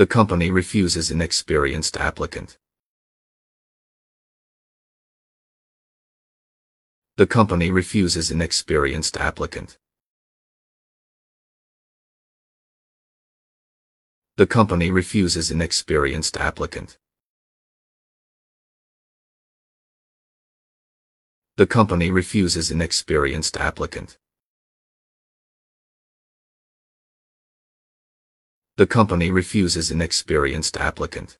The company refuses an experienced applicant. The company refuses an experienced applicant. The company refuses an experienced applicant. The company refuses an experienced applicant. The company refuses an experienced applicant.